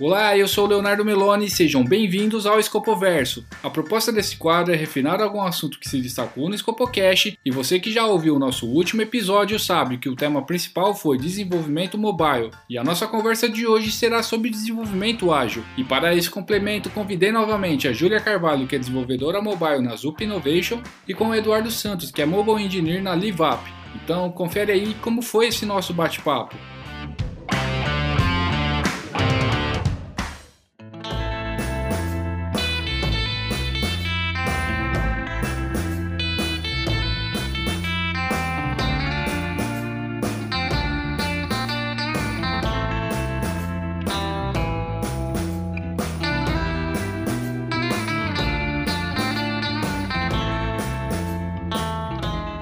Olá, eu sou Leonardo Meloni e sejam bem-vindos ao Escopoverso. A proposta desse quadro é refinar algum assunto que se destacou no Escopocast e você que já ouviu o nosso último episódio sabe que o tema principal foi desenvolvimento mobile e a nossa conversa de hoje será sobre desenvolvimento ágil. E para esse complemento, convidei novamente a Júlia Carvalho, que é desenvolvedora mobile na Zup Innovation, e com o Eduardo Santos, que é mobile engineer na LiveUp. Então, confere aí como foi esse nosso bate-papo.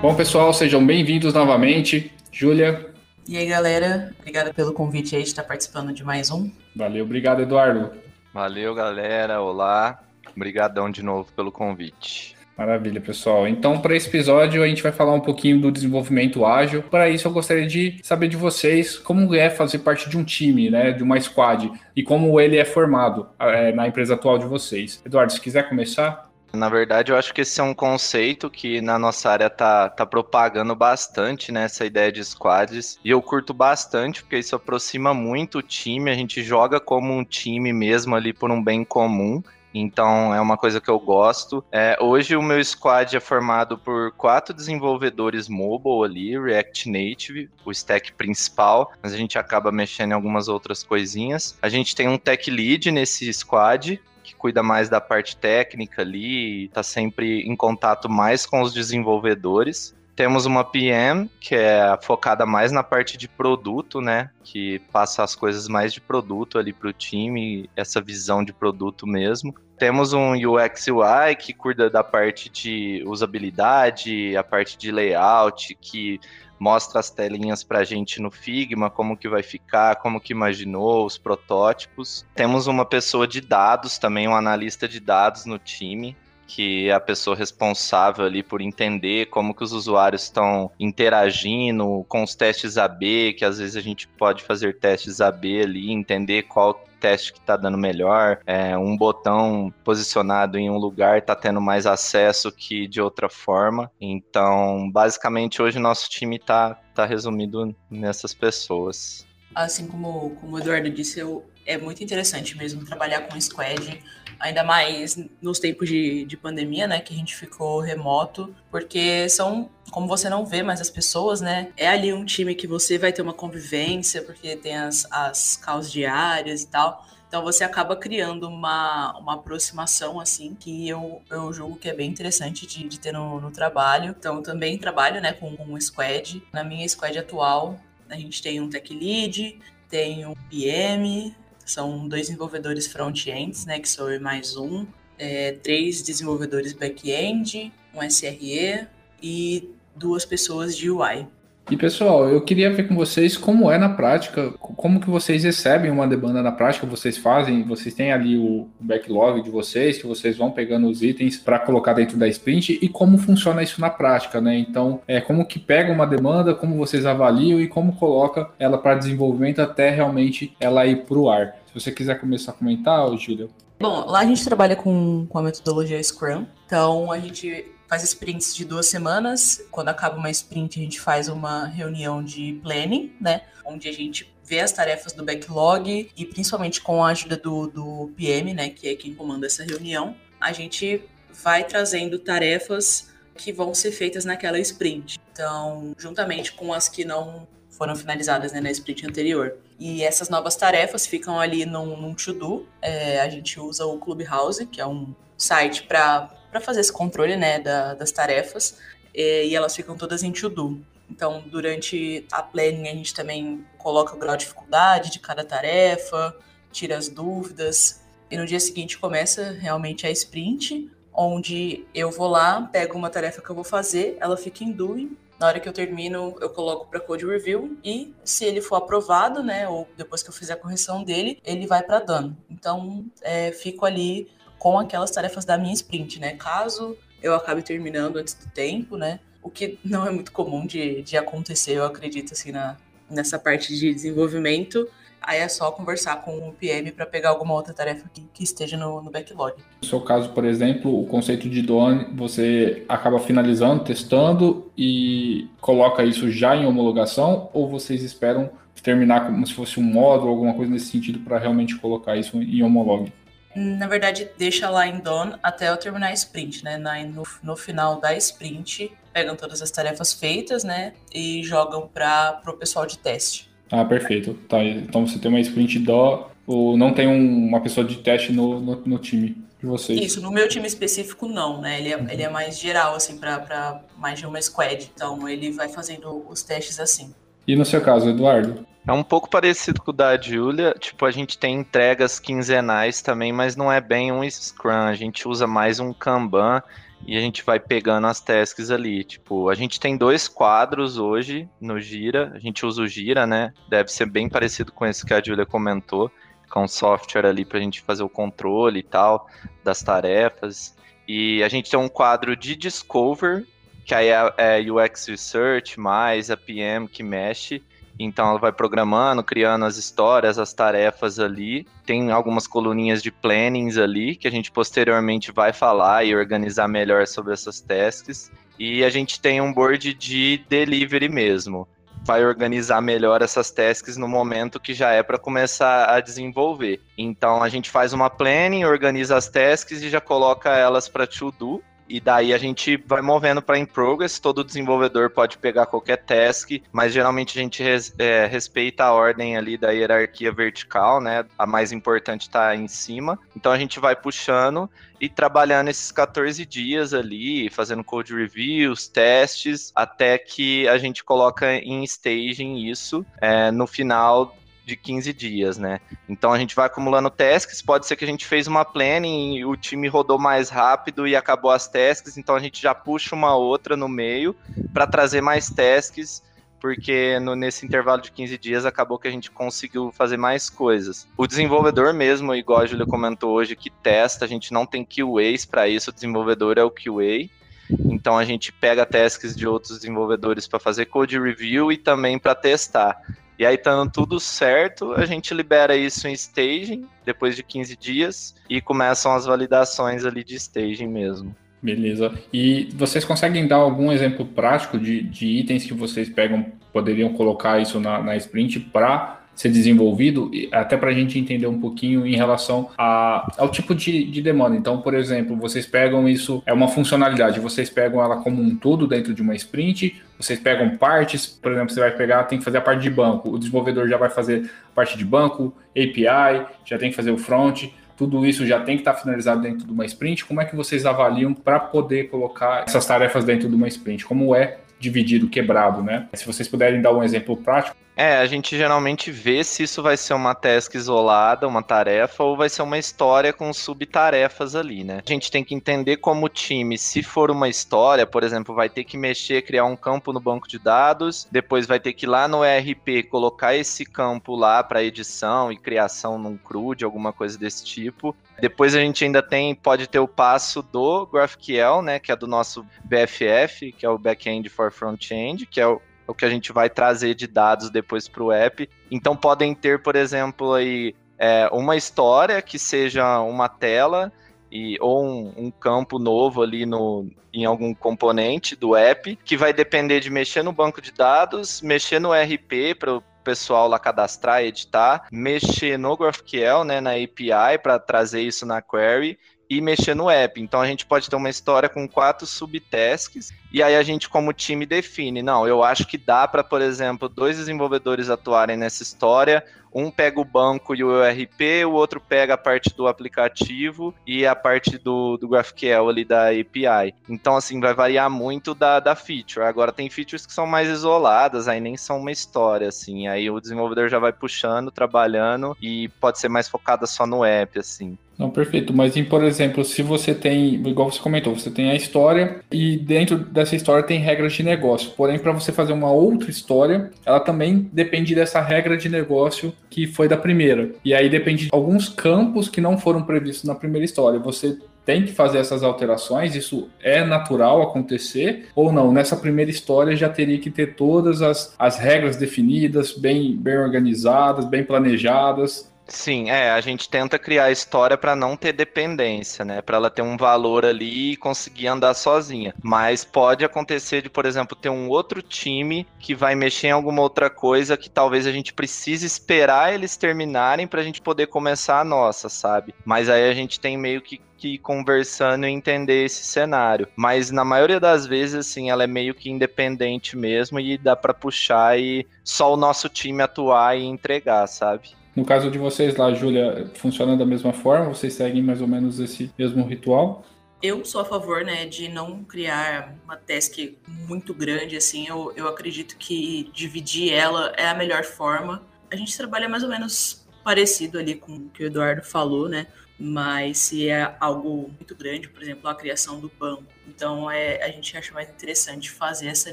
Bom, pessoal, sejam bem-vindos novamente. Júlia. E aí, galera, obrigada pelo convite aí de estar participando de mais um. Valeu, obrigado, Eduardo. Valeu, galera. Olá. Obrigadão de novo pelo convite. Maravilha, pessoal. Então, para esse episódio, a gente vai falar um pouquinho do desenvolvimento ágil. Para isso, eu gostaria de saber de vocês como é fazer parte de um time, né, de uma squad, e como ele é formado é, na empresa atual de vocês. Eduardo, se quiser começar. Na verdade, eu acho que esse é um conceito que na nossa área tá, tá propagando bastante, né? Essa ideia de squads. E eu curto bastante, porque isso aproxima muito o time. A gente joga como um time mesmo ali por um bem comum. Então é uma coisa que eu gosto. É, hoje o meu squad é formado por quatro desenvolvedores mobile ali, React Native, o stack principal, mas a gente acaba mexendo em algumas outras coisinhas. A gente tem um tech lead nesse squad, cuida mais da parte técnica ali, está sempre em contato mais com os desenvolvedores. Temos uma PM, que é focada mais na parte de produto, né? Que passa as coisas mais de produto ali para o time, essa visão de produto mesmo. Temos um UX UI que cuida da parte de usabilidade, a parte de layout, que mostra as telinhas para a gente no Figma, como que vai ficar, como que imaginou, os protótipos. Temos uma pessoa de dados também, um analista de dados no time, que é a pessoa responsável ali por entender como que os usuários estão interagindo com os testes AB, que às vezes a gente pode fazer testes AB ali, entender qual teste que está dando melhor, é, um botão posicionado em um lugar está tendo mais acesso que de outra forma. Então, basicamente, hoje nosso time está tá resumido nessas pessoas. Assim como, como o Eduardo disse, eu, é muito interessante mesmo trabalhar com squad, ainda mais nos tempos de, de pandemia, né, que a gente ficou remoto, porque são, como você não vê mais as pessoas, né, é ali um time que você vai ter uma convivência, porque tem as, as causas diárias e tal, então você acaba criando uma, uma aproximação, assim, que eu, eu julgo que é bem interessante de, de ter no, no trabalho. Então também trabalho, né, com um squad. Na minha squad atual, a gente tem um tech lead, tem um PM, são dois desenvolvedores front-ends, né, que sou eu mais um, é, três desenvolvedores back-end, um SRE e duas pessoas de UI. E pessoal, eu queria ver com vocês como é na prática, como que vocês recebem uma demanda na prática, vocês fazem, vocês têm ali o backlog de vocês, que vocês vão pegando os itens para colocar dentro da sprint e como funciona isso na prática, né? Então, é como que pega uma demanda, como vocês avaliam e como coloca ela para desenvolvimento até realmente ela ir para o ar. Se você quiser começar a comentar, Júlio. Bom, lá a gente trabalha com, com a metodologia Scrum, então a gente faz sprints de duas semanas. Quando acaba uma sprint, a gente faz uma reunião de planning, né? Onde a gente vê as tarefas do backlog e principalmente com a ajuda do, do PM, né? Que é quem comanda essa reunião, a gente vai trazendo tarefas que vão ser feitas naquela sprint. Então, juntamente com as que não foram finalizadas né, na sprint anterior. E essas novas tarefas ficam ali num, num to-do. É, a gente usa o Clubhouse, que é um site para para fazer esse controle né, da, das tarefas e, elas ficam todas em to-do. Então, durante a planning, a gente também coloca o grau de dificuldade de cada tarefa, tira as dúvidas. E no dia seguinte começa realmente a sprint, onde eu vou lá, pego uma tarefa que eu vou fazer, ela fica em doing. Na hora que eu termino, eu coloco para code review e se ele for aprovado, né, ou depois que eu fizer a correção dele, ele vai para done. Então, é, fico ali com aquelas tarefas da minha sprint, né? Caso eu acabe terminando antes do tempo, né? O que não é muito comum de, de acontecer, eu acredito, assim, na, nessa parte de desenvolvimento. Aí é só conversar com o PM para pegar alguma outra tarefa que, que esteja no, no, backlog. No seu caso, por exemplo, o conceito de DON, você acaba finalizando, testando e coloca isso já em homologação ou vocês esperam terminar como se fosse um módulo, alguma coisa nesse sentido para realmente colocar isso em homolog? Na verdade, deixa lá em DON até eu terminar a sprint, né? Na, no, no final da sprint, pegam todas as tarefas feitas, né? E jogam para o pessoal de teste. Ah, perfeito. Tá, então você tem uma sprint dó, ou não tem um, uma pessoa de teste no, no, no, time de vocês? Isso, no meu time específico não, né? Ele é, uhum. ele é mais geral, assim, para mais de uma squad. Então ele vai fazendo os testes assim. E no seu caso, Eduardo? É um pouco parecido com o da Julia. Tipo, a gente tem entregas quinzenais também, mas não é bem um Scrum. A gente usa mais um Kanban e a gente vai pegando as tasks ali. Tipo, a gente tem dois quadros hoje no Gira, a gente usa o Gira, né? Deve ser bem parecido com esse que a Julia comentou, com um software ali para a gente fazer o controle e tal das tarefas. E a gente tem um quadro de Discover, que aí é, é UX Research mais a PM que mexe. Então ela vai programando, criando as histórias, as tarefas ali. Tem algumas coluninhas de plannings ali que a gente posteriormente vai falar e organizar melhor sobre essas tasks. E a gente tem um board de delivery mesmo. Vai organizar melhor essas tasks no momento que já é para começar a desenvolver. Então a gente faz uma planning, organiza as tasks e já coloca elas para to do e daí a gente vai movendo para in progress. Todo desenvolvedor pode pegar qualquer task, mas geralmente a gente res, é, respeita a ordem ali da hierarquia vertical, né? A mais importante está em cima. Então a gente vai puxando e trabalhando esses 14 dias ali, fazendo code reviews, testes, até que a gente coloca em staging isso é, no final de 15 dias, né? Então a gente vai acumulando tasks, pode ser que a gente fez uma planning e o time rodou mais rápido e acabou as tasks, então a gente já puxa uma outra no meio para trazer mais tasks, porque no, nesse intervalo de 15 dias acabou que a gente conseguiu fazer mais coisas. O desenvolvedor mesmo, igual a Julia comentou hoje, que testa, a gente não tem QAs para isso, o desenvolvedor é o QA. Então a gente pega tasks de outros desenvolvedores para fazer code review e também para testar. E aí, estando tudo certo, a gente libera isso em staging, depois de 15 dias, e começam as validações ali de staging mesmo. Beleza. E vocês conseguem dar algum exemplo prático de, de itens que vocês pegam, poderiam colocar isso na, na sprint para ser desenvolvido, até para a gente entender um pouquinho em relação a, ao tipo de, de, demanda. Então, por exemplo, vocês pegam isso, é uma funcionalidade, vocês pegam ela como um todo dentro de uma sprint, vocês pegam partes, por exemplo, você vai pegar, tem que fazer a parte de banco, o desenvolvedor já vai fazer a parte de banco, API, já tem que fazer o front, tudo isso já tem que estar finalizado dentro de uma sprint. Como é que vocês avaliam para poder colocar essas tarefas dentro de uma sprint? Como é dividido, quebrado, né? Se vocês puderem dar um exemplo prático. É, a gente geralmente vê se isso vai ser uma task isolada, uma tarefa, ou vai ser uma história com subtarefas ali, né? A gente tem que entender como time, se for uma história, por exemplo, vai ter que mexer, criar um campo no banco de dados, depois vai ter que ir lá no ERP colocar esse campo lá para edição e criação num CRUD, alguma coisa desse tipo. Depois a gente ainda tem, pode ter o passo do GraphQL, né, que é do nosso BFF, que é o Backend for Frontend, que é o, o que a gente vai trazer de dados depois para o app. Então podem ter, por exemplo, aí é, uma história que seja uma tela e, ou um, um, campo novo ali no, em algum componente do app, que vai depender de mexer no banco de dados, mexer no RP para pessoal lá cadastrar, editar, mexer no GraphQL, né, na API para trazer isso na query e mexer no app. Então a gente pode ter uma história com quatro subtasks e aí a gente como time define, não, eu acho que dá para, por exemplo, dois desenvolvedores atuarem nessa história, um pega o banco e o ERP, o outro pega a parte do aplicativo e a parte do, do GraphQL ali da API. Então, assim, vai variar muito da, da feature. Agora, tem features que são mais isoladas, aí nem são uma história, assim. Aí o desenvolvedor já vai puxando, trabalhando e pode ser mais focada só no app, assim. Não, perfeito. Mas, por exemplo, se você tem, igual você comentou, você tem a história e dentro dessa história tem regras de negócio. Porém, para você fazer uma outra história, ela também depende dessa regra de negócio que foi da primeira. E aí depende de alguns campos que não foram previstos na primeira história. Você tem que fazer essas alterações? Isso é natural acontecer? Ou não? Nessa primeira história já teria que ter todas as, as regras definidas, bem, bem organizadas, bem planejadas? Sim, é, a gente tenta criar a história para não ter dependência, né? Para ela ter um valor ali e conseguir andar sozinha. Mas pode acontecer de, por exemplo, ter um outro time que vai mexer em alguma outra coisa que talvez a gente precise esperar eles terminarem para a gente poder começar a nossa, sabe? Mas aí a gente tem meio que que conversando e entender esse cenário. Mas na maioria das vezes, assim, ela é meio que independente mesmo e dá para puxar e só o nosso time atuar e entregar, sabe? No caso de vocês lá, Júlia, funciona da mesma forma? Vocês seguem mais ou menos esse mesmo ritual? Eu sou a favor, né, de não criar uma task muito grande, assim. Eu, eu acredito que dividir ela é a melhor forma. A gente trabalha mais ou menos parecido ali com o que o Eduardo falou, né? Mas se é algo muito grande, por exemplo, a criação do banco, então é, a gente acha mais interessante fazer essa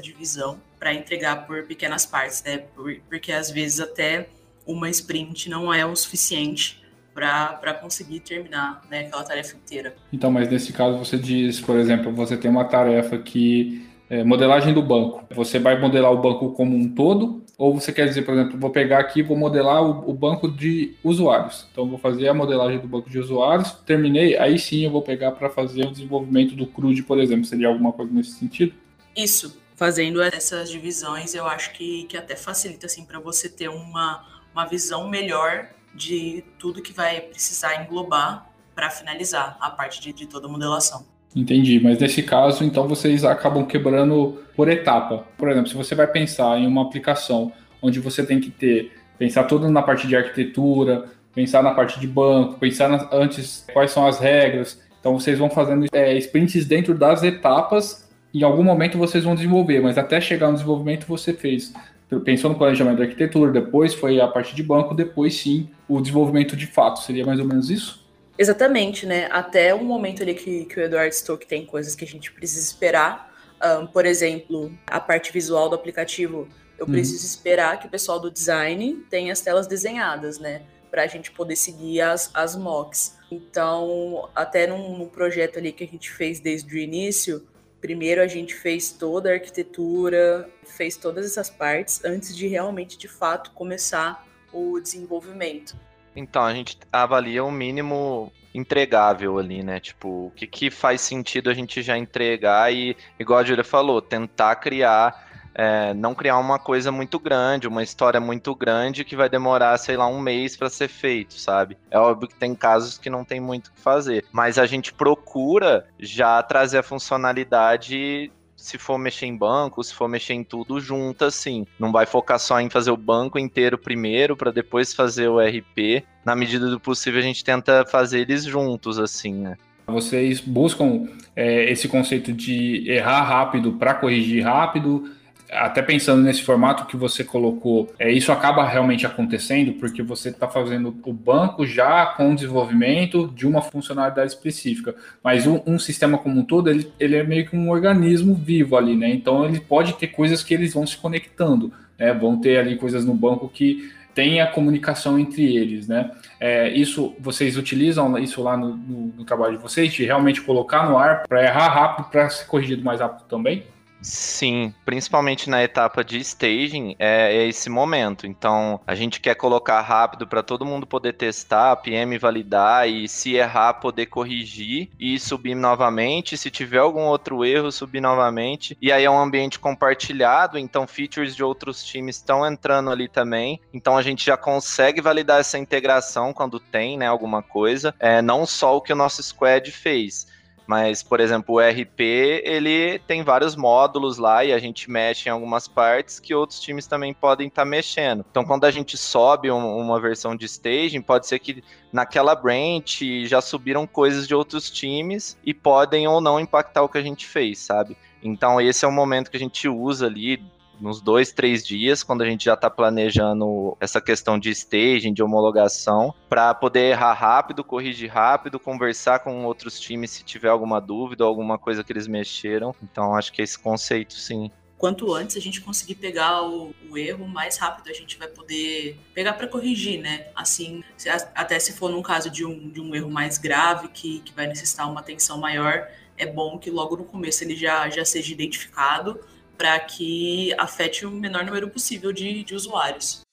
divisão para entregar por pequenas partes, né? Por, porque às vezes até uma sprint não é o suficiente para conseguir terminar né, aquela tarefa inteira. Então, mas nesse caso você diz, por exemplo, você tem uma tarefa que é modelagem do banco. Você vai modelar o banco como um todo, ou você quer dizer, por exemplo, vou pegar aqui vou modelar o, o, banco de usuários. Então, vou fazer a modelagem do banco de usuários, terminei, aí sim eu vou pegar para fazer o desenvolvimento do CRUD, por exemplo. Seria alguma coisa nesse sentido? Isso. Fazendo essas divisões, eu acho que, que até facilita assim para você ter uma uma visão melhor de tudo que vai precisar englobar para finalizar a parte de, de toda a modelação. Entendi, mas nesse caso, então vocês acabam quebrando por etapa. Por exemplo, se você vai pensar em uma aplicação onde você tem que ter, pensar tudo na parte de arquitetura, pensar na parte de banco, pensar na, antes quais são as regras. Então vocês vão fazendo é, sprints dentro das etapas. Em algum momento vocês vão desenvolver, mas até chegar no desenvolvimento você fez pensou no planejamento da arquitetura, depois foi a parte de banco, depois sim o desenvolvimento de fato. Seria mais ou menos isso? Exatamente, né? Até um momento ali que, que o Eduardo que tem coisas que a gente precisa esperar. Um, por exemplo, a parte visual do aplicativo. Eu uhum. preciso esperar que o pessoal do design tenha as telas desenhadas, né? Para a gente poder seguir as, as mocks. Então, até num, num projeto ali que a gente fez desde o início, Primeiro a gente fez toda a arquitetura, fez todas essas partes antes de realmente, de fato, começar o desenvolvimento. Então, a gente avalia o mínimo entregável ali, né? Tipo, o que, que faz sentido a gente já entregar e, igual a Julia falou, tentar criar é, não criar uma coisa muito grande, uma história muito grande que vai demorar, sei lá, um mês para ser feito, sabe? É óbvio que tem casos que não tem muito o que fazer, mas a gente procura já trazer a funcionalidade se for mexer em banco, se for mexer em tudo junto, assim. Não vai focar só em fazer o banco inteiro primeiro, para depois fazer o RP. Na medida do possível, a gente tenta fazer eles juntos, assim, né? Vocês buscam é, esse conceito de errar rápido para corrigir rápido, até pensando nesse formato que você colocou, é, isso acaba realmente acontecendo porque você está fazendo o banco já com desenvolvimento de uma funcionalidade específica. Mas um, um, sistema como um todo, ele, ele é meio que um organismo vivo ali, né? Então ele pode ter coisas que eles vão se conectando, né? Vão ter ali coisas no banco que tem a comunicação entre eles, né? É, isso vocês utilizam isso lá no, no, no, trabalho de vocês, de realmente colocar no ar para errar rápido, para ser corrigido mais rápido também? Sim, principalmente na etapa de staging, é, é esse momento. Então, a gente quer colocar rápido para todo mundo poder testar, PM validar e se errar, poder corrigir e subir novamente. Se tiver algum outro erro, subir novamente. E aí é um ambiente compartilhado, então features de outros times estão entrando ali também. Então a gente já consegue validar essa integração quando tem, né, alguma coisa. É, não só o que o nosso squad fez. Mas, por exemplo, o RP, ele tem vários módulos lá e a gente mexe em algumas partes que outros times também podem estar tá mexendo. Então, quando a gente sobe um, uma versão de staging, pode ser que naquela branch já subiram coisas de outros times e podem ou não impactar o que a gente fez, sabe? Então, esse é o momento que a gente usa ali nos dois, três dias, quando a gente já está planejando essa questão de staging, de homologação, para poder errar rápido, corrigir rápido, conversar com outros times se tiver alguma dúvida ou alguma coisa que eles mexeram. Então, acho que esse conceito, sim. quanto antes a gente conseguir pegar o, o erro, mais rápido a gente vai poder pegar para corrigir, né? Assim, se, até se for num caso de um, de um erro mais grave, que, que vai necessitar uma atenção maior, é bom que logo no começo ele já, já seja identificado para que afete o menor número possível de, de usuários.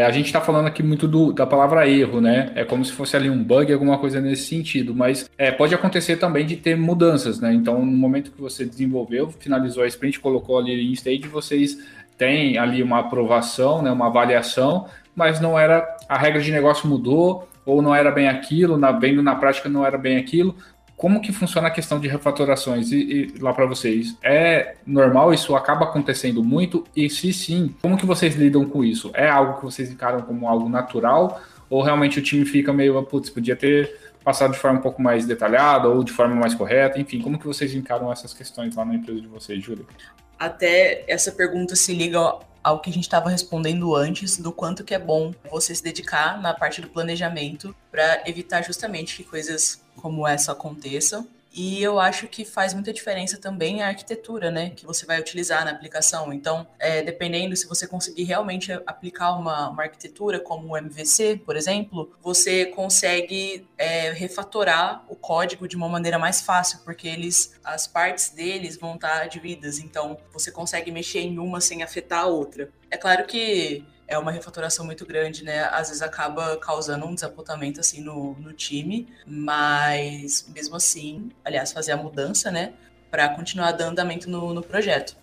É, a gente está falando aqui muito do, da palavra erro, né? É como se fosse ali um bug, alguma coisa nesse sentido, mas é, pode acontecer também de ter mudanças, né? Então, no momento que você desenvolveu, finalizou a sprint, colocou ali em stage, vocês têm ali uma aprovação, né, uma avaliação, mas não era a regra de negócio mudou ou não era bem aquilo, na, vendo na prática não era bem aquilo como que funciona a questão de refatorações e, e lá para vocês? É normal? Isso acaba acontecendo muito? E se sim, como que vocês lidam com isso? É algo que vocês encaram como algo natural? Ou realmente o time fica meio, putz, podia ter passado de forma um pouco mais detalhada ou de forma mais correta? Enfim, como que vocês encaram essas questões lá na empresa de vocês, Júlia? Até essa pergunta se liga ao que a gente estava respondendo antes, do quanto que é bom você se dedicar na parte do planejamento para evitar justamente que coisas como essa aconteça. E eu acho que faz muita diferença também a arquitetura, né, que você vai utilizar na aplicação. Então, é, dependendo se você conseguir realmente aplicar uma, uma, arquitetura como o MVC, por exemplo, você consegue é, refatorar o código de uma maneira mais fácil, porque eles, as partes deles vão estar divididas. Então, você consegue mexer em uma sem afetar a outra. É claro que é uma refatoração muito grande, né? Às vezes acaba causando um desapontamento assim no, no time, mas mesmo assim, aliás, fazer a mudança, né? Para continuar dando andamento no, no projeto.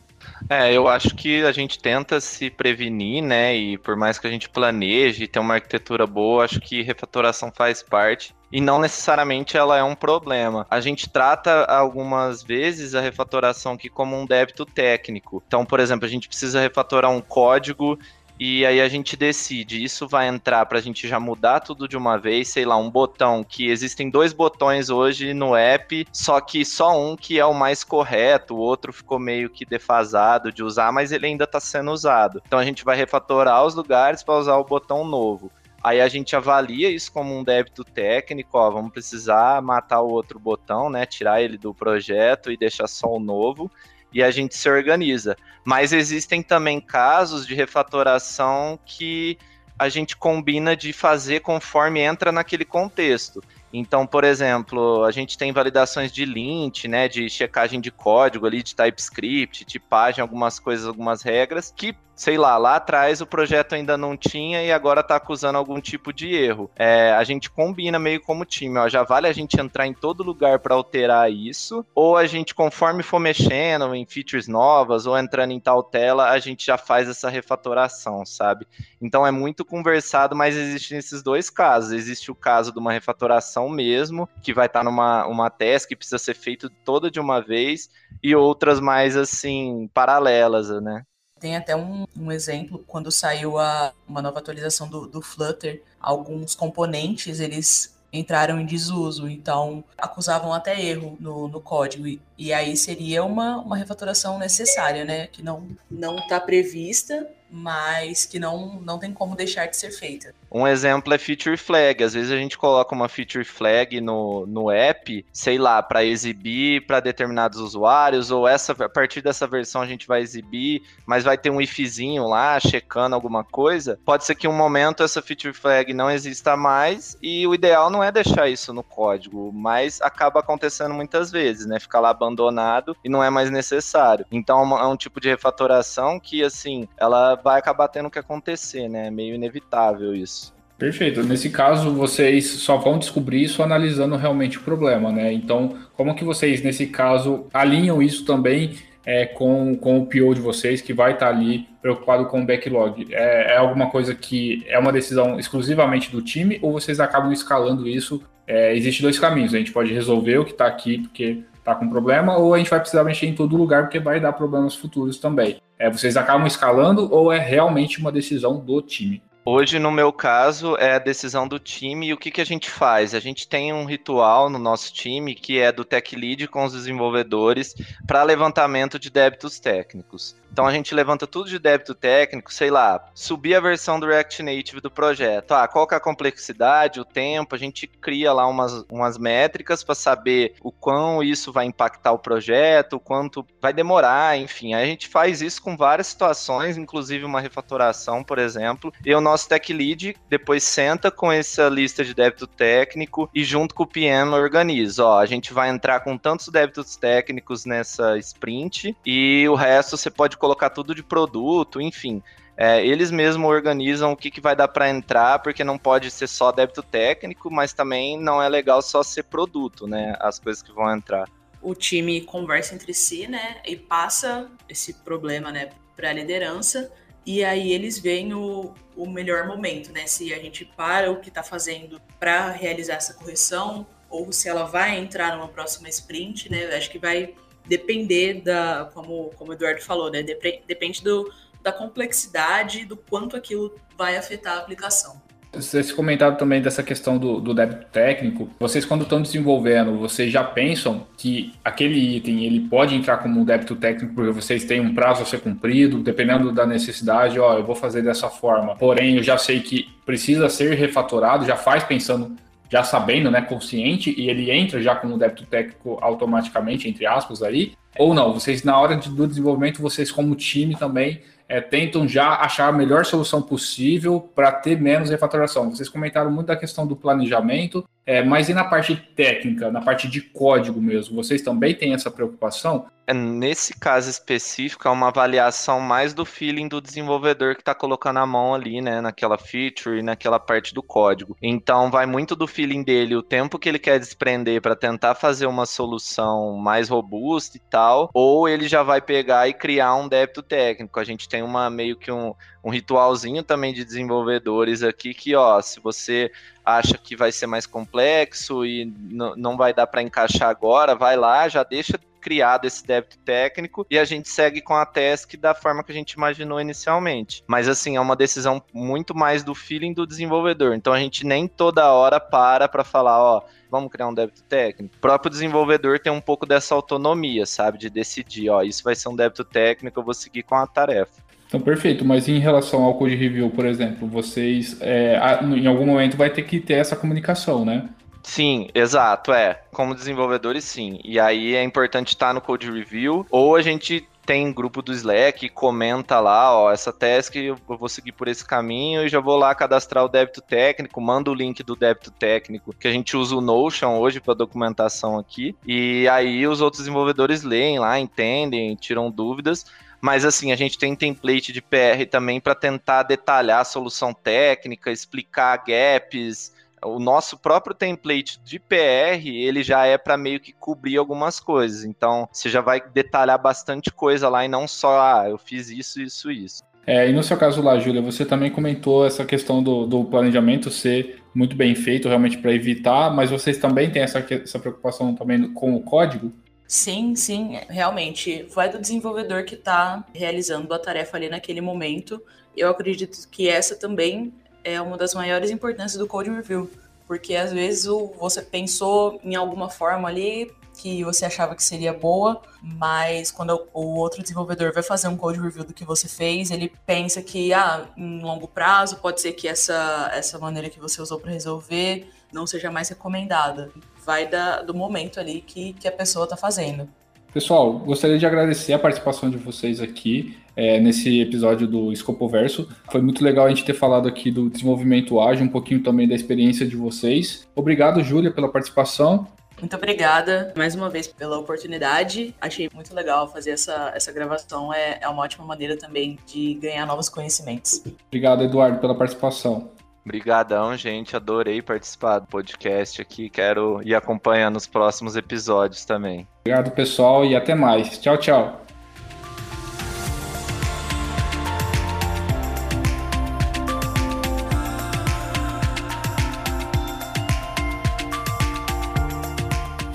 É, eu acho que a gente tenta se prevenir, né? E por mais que a gente planeje ter uma arquitetura boa, acho que refatoração faz parte. E não necessariamente ela é um problema. A gente trata algumas vezes a refatoração aqui como um débito técnico. Então, por exemplo, a gente precisa refatorar um código e aí a gente decide, isso vai entrar para a gente já mudar tudo de uma vez, sei lá, um botão que existem dois botões hoje no app, só que só um que é o mais correto, o outro ficou meio que defasado de usar, mas ele ainda está sendo usado. Então a gente vai refatorar os lugares para usar o botão novo. Aí a gente avalia isso como um débito técnico, ó, vamos precisar matar o outro botão, né, tirar ele do projeto e deixar só o novo e a gente se organiza. Mas existem também casos de refatoração que a gente combina de fazer conforme entra naquele contexto. Então, por exemplo, a gente tem validações de lint, né, de checagem de código ali, de TypeScript, tipagem, algumas coisas, algumas regras, que sei lá, lá atrás o projeto ainda não tinha e agora tá acusando algum tipo de erro. É, a gente combina meio como time, ó, já vale a gente entrar em todo lugar para alterar isso, ou a gente, conforme for mexendo em features novas ou entrando em tal tela, a gente já faz essa refatoração, sabe? Então é muito conversado, mas existem esses dois casos. Existe o caso de uma refatoração mesmo, que vai estar tá numa uma task que precisa ser feito toda de uma vez, e outras mais assim, paralelas, né? Tem até um, um exemplo, quando saiu a, uma nova atualização do, do Flutter, alguns componentes eles entraram em desuso, então acusavam até erro no, no código. E, e aí seria uma, uma refatoração necessária, né? Que não não está prevista, mas que não, não tem como deixar de ser feita. Um exemplo é feature flag. Às vezes a gente coloca uma feature flag no, no app, sei lá, para exibir para determinados usuários, ou essa a partir dessa versão a gente vai exibir, mas vai ter um ifzinho lá checando alguma coisa. Pode ser que em um momento essa feature flag não exista mais e o ideal não é deixar isso no código, mas acaba acontecendo muitas vezes, né? Ficar lá abandonado e não é mais necessário. Então é um tipo de refatoração que assim, ela vai acabar tendo que acontecer, né? É meio inevitável isso. Perfeito. Nesse caso, vocês só vão descobrir isso analisando realmente o problema, né? Então, como que vocês, nesse caso, alinham isso também é, com, com o PO de vocês, que vai estar ali preocupado com o backlog? É, é alguma coisa que é uma decisão exclusivamente do time ou vocês acabam escalando isso? É, Existem dois caminhos. A gente pode resolver o que está aqui, porque está com problema, ou a gente vai precisar mexer em todo lugar, porque vai dar problemas futuros também. É, vocês acabam escalando ou é realmente uma decisão do time? Hoje, no meu caso, é a decisão do time e o que, que a gente faz? A gente tem um ritual no nosso time que é do tech lead com os desenvolvedores para levantamento de débitos técnicos. Então a gente levanta tudo de débito técnico, sei lá, subir a versão do React Native do projeto. Ah, qual que é a complexidade, o tempo, a gente cria lá umas, umas métricas para saber o quão isso vai impactar o projeto, o quanto vai demorar, enfim. A gente faz isso com várias situações, inclusive uma refatoração, por exemplo. E o nosso tech lead depois senta com essa lista de débito técnico e junto com o PM organiza. Ó, a gente vai entrar com tantos débitos técnicos nessa sprint e o resto você pode colocar tudo de produto, enfim. É, eles mesmos organizam o que, que vai dar para entrar, porque não pode ser só débito técnico, mas também não é legal só ser produto, né? As coisas que vão entrar. O time conversa entre si, né? E passa esse problema, né, para a liderança. E aí eles veem o, o melhor momento, né? Se a gente para o que está fazendo para realizar essa correção, ou se ela vai entrar numa próxima sprint, né? Acho que vai depender da, como, como o Eduardo falou, né? Depende do, da complexidade, do quanto aquilo vai afetar a aplicação. Vocês comentaram também dessa questão do, do débito técnico. Vocês, quando estão desenvolvendo, vocês já pensam que aquele item ele pode entrar como um débito técnico porque vocês têm um prazo a ser cumprido, dependendo da necessidade, ó, eu vou fazer dessa forma. Porém, eu já sei que precisa ser refatorado, já faz pensando já sabendo, né, consciente, e ele entra já como débito técnico automaticamente, entre aspas, aí, ou não? Vocês, na hora do desenvolvimento, vocês como time também é, tentam já achar a melhor solução possível para ter menos refatoração. Vocês comentaram muito da questão do planejamento, é, mas e na parte técnica, na parte de código mesmo? Vocês também têm essa preocupação? É, nesse caso específico, é uma avaliação mais do feeling do desenvolvedor que está colocando a mão ali, né, naquela feature e naquela parte do código. Então, vai muito do feeling dele, o tempo que ele quer desprender para tentar fazer uma solução mais robusta e tal, ou ele já vai pegar e criar um débito técnico. A gente tem uma meio que um, um ritualzinho também de desenvolvedores aqui que, ó, se você acha que vai ser mais complexo e não vai dar para encaixar agora, vai lá, já deixa criado esse débito técnico e a gente segue com a task da forma que a gente imaginou inicialmente. Mas assim, é uma decisão muito mais do feeling do desenvolvedor. Então a gente nem toda hora para para falar, ó, vamos criar um débito técnico. O próprio desenvolvedor tem um pouco dessa autonomia, sabe, de decidir, ó, isso vai ser um débito técnico, eu vou seguir com a tarefa. Então, perfeito. Mas em relação ao code review, por exemplo, vocês, é, em algum momento, vai ter que ter essa comunicação, né? Sim, exato, é. Como desenvolvedores, sim. E aí é importante estar no code review, ou a gente tem grupo do Slack, comenta lá, ó, essa task eu vou seguir por esse caminho e já vou lá cadastrar o débito técnico, manda o link do débito técnico, que a gente usa o Notion hoje para documentação aqui, e aí os outros desenvolvedores leem lá, entendem, tiram dúvidas, mas assim, a gente tem template de PR também para tentar detalhar a solução técnica, explicar gaps, o nosso próprio template de PR, ele já é para meio que cobrir algumas coisas. Então, você já vai detalhar bastante coisa lá e não só, ah, eu fiz isso, isso, isso. É, e no seu caso lá, Júlia, você também comentou essa questão do, do planejamento ser muito bem feito, realmente para evitar, mas vocês também têm essa, essa preocupação também com o código? Sim, sim, realmente. Vai do desenvolvedor que está realizando a tarefa ali naquele momento. Eu acredito que essa também é uma das maiores importâncias do code review, porque às vezes você pensou em alguma forma ali que você achava que seria boa, mas quando o outro desenvolvedor vai fazer um code review do que você fez, ele pensa que ah, em longo prazo pode ser que essa, essa maneira que você usou para resolver não seja mais recomendada. Vai da, do momento ali que, que a pessoa está fazendo. Pessoal, gostaria de agradecer a participação de vocês aqui é, nesse episódio do Escopoverso. Foi muito legal a gente ter falado aqui do desenvolvimento ágil, um pouquinho também da experiência de vocês. Obrigado, Júlia, pela participação. Muito obrigada mais uma vez pela oportunidade. Achei muito legal fazer essa, essa gravação. É, é uma ótima maneira também de ganhar novos conhecimentos. Obrigado, Eduardo, pela participação. Obrigadão, gente. Adorei participar do podcast aqui. Quero ir acompanhando os próximos episódios também. Obrigado, pessoal, e até mais. Tchau, tchau.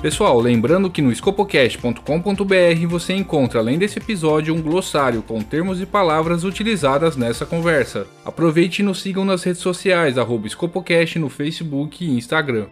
Pessoal, lembrando que no escopocast.com.br você encontra, além desse episódio, um glossário com termos e palavras utilizadas nessa conversa. Aproveite e nos sigam nas redes sociais, arroba Escopocast no Facebook e Instagram.